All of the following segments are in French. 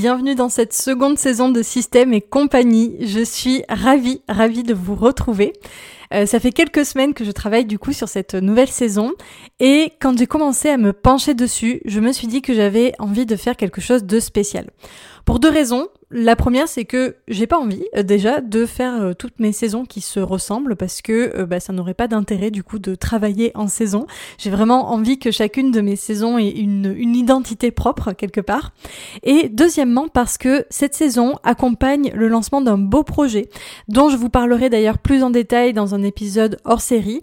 Bienvenue dans cette seconde saison de Système et compagnie. Je suis ravie, ravie de vous retrouver. Euh, ça fait quelques semaines que je travaille du coup sur cette nouvelle saison et quand j'ai commencé à me pencher dessus, je me suis dit que j'avais envie de faire quelque chose de spécial. Pour deux raisons. La première, c'est que j'ai pas envie euh, déjà de faire euh, toutes mes saisons qui se ressemblent parce que euh, bah, ça n'aurait pas d'intérêt du coup de travailler en saison. J'ai vraiment envie que chacune de mes saisons ait une, une identité propre quelque part. Et deuxièmement, parce que cette saison accompagne le lancement d'un beau projet dont je vous parlerai d'ailleurs plus en détail dans un épisode hors série,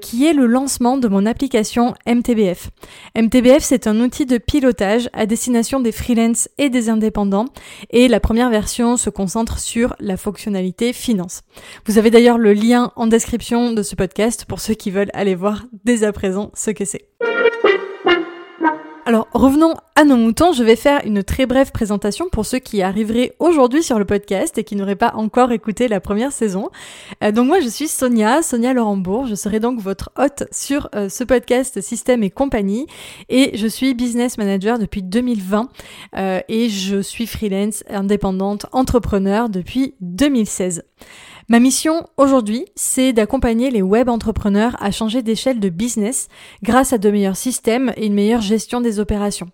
qui est le lancement de mon application MTBF. MTBF, c'est un outil de pilotage à destination des freelances et des indépendants et la première version se concentre sur la fonctionnalité finance. Vous avez d'ailleurs le lien en description de ce podcast pour ceux qui veulent aller voir dès à présent ce que c'est. Alors revenons à nos moutons, je vais faire une très brève présentation pour ceux qui arriveraient aujourd'hui sur le podcast et qui n'auraient pas encore écouté la première saison. Euh, donc moi je suis Sonia, Sonia Laurembourg, je serai donc votre hôte sur euh, ce podcast Système et compagnie et je suis business manager depuis 2020 euh, et je suis freelance, indépendante, entrepreneur depuis 2016. Ma mission aujourd'hui, c'est d'accompagner les web entrepreneurs à changer d'échelle de business grâce à de meilleurs systèmes et une meilleure gestion des opérations.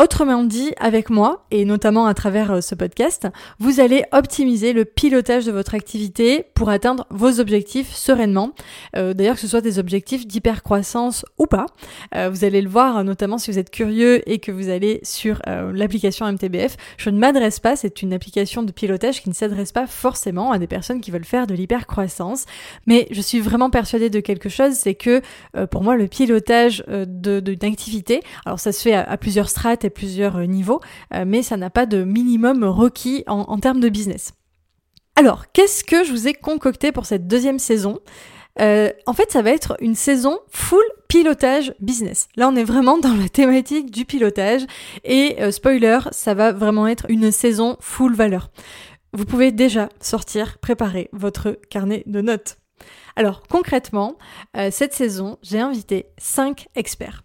Autrement dit, avec moi, et notamment à travers euh, ce podcast, vous allez optimiser le pilotage de votre activité pour atteindre vos objectifs sereinement. Euh, d'ailleurs, que ce soit des objectifs d'hypercroissance ou pas. Euh, vous allez le voir, notamment si vous êtes curieux et que vous allez sur l'application MTBF. Je ne m'adresse pas, c'est une application de pilotage qui ne s'adresse pas forcément à des personnes qui veulent faire de l'hypercroissance. Mais je suis vraiment persuadée de quelque chose, c'est que pour moi, le pilotage d'une activité, alors ça se fait à plusieurs strates plusieurs euh, niveaux, euh, mais ça n'a pas de minimum requis en, termes de business. Alors, qu'est-ce que je vous ai concocté pour cette deuxième saison? Euh, en fait, ça va être une saison full pilotage business. Là, on est vraiment dans la thématique du pilotage et spoiler, ça va vraiment être une saison full valeur. Vous pouvez déjà sortir, préparer votre carnet de notes. Alors concrètement, cette saison, j'ai invité 5 experts.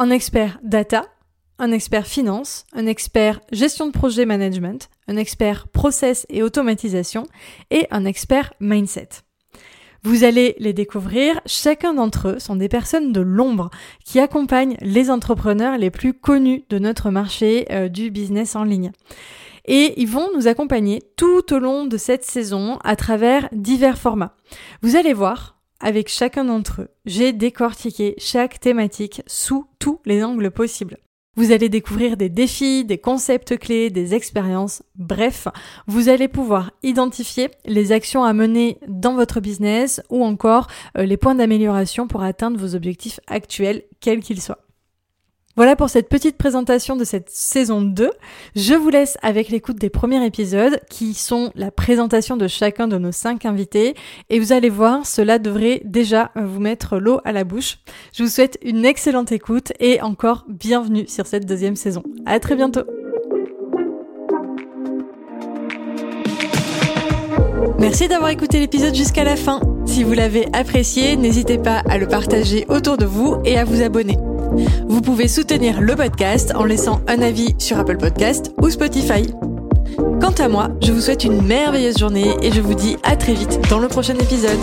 Un expert data, un expert finance, un expert gestion de projet management, un expert process et automatisation et un expert mindset. Vous allez les découvrir, chacun d'entre eux sont des personnes de l'ombre qui accompagnent les entrepreneurs les plus connus de notre marché euh, du business en ligne. Et ils vont nous accompagner tout au long de cette saison à travers divers formats. Vous allez voir, avec chacun d'entre eux, j'ai décortiqué chaque thématique sous tous les angles possibles. Vous allez découvrir des défis, des concepts clés, des expériences, bref, vous allez pouvoir identifier les actions à mener dans votre business ou encore euh, les points d'amélioration pour atteindre vos objectifs actuels, quels qu'ils soient. Voilà pour cette petite présentation de cette saison 2. Je vous laisse avec l'écoute des premiers épisodes qui sont la présentation de chacun de nos cinq invités et vous allez voir, cela devrait déjà vous mettre l'eau à la bouche. Je vous souhaite une excellente écoute et encore bienvenue sur cette deuxième saison. À très bientôt. Merci d'avoir écouté l'épisode jusqu'à la fin. Si vous l'avez apprécié, n'hésitez pas à le partager autour de vous et à vous abonner. Vous pouvez soutenir le podcast en laissant un avis sur Apple Podcast ou Spotify. Quant à moi, je vous souhaite une merveilleuse journée et je vous dis à très vite dans le prochain épisode.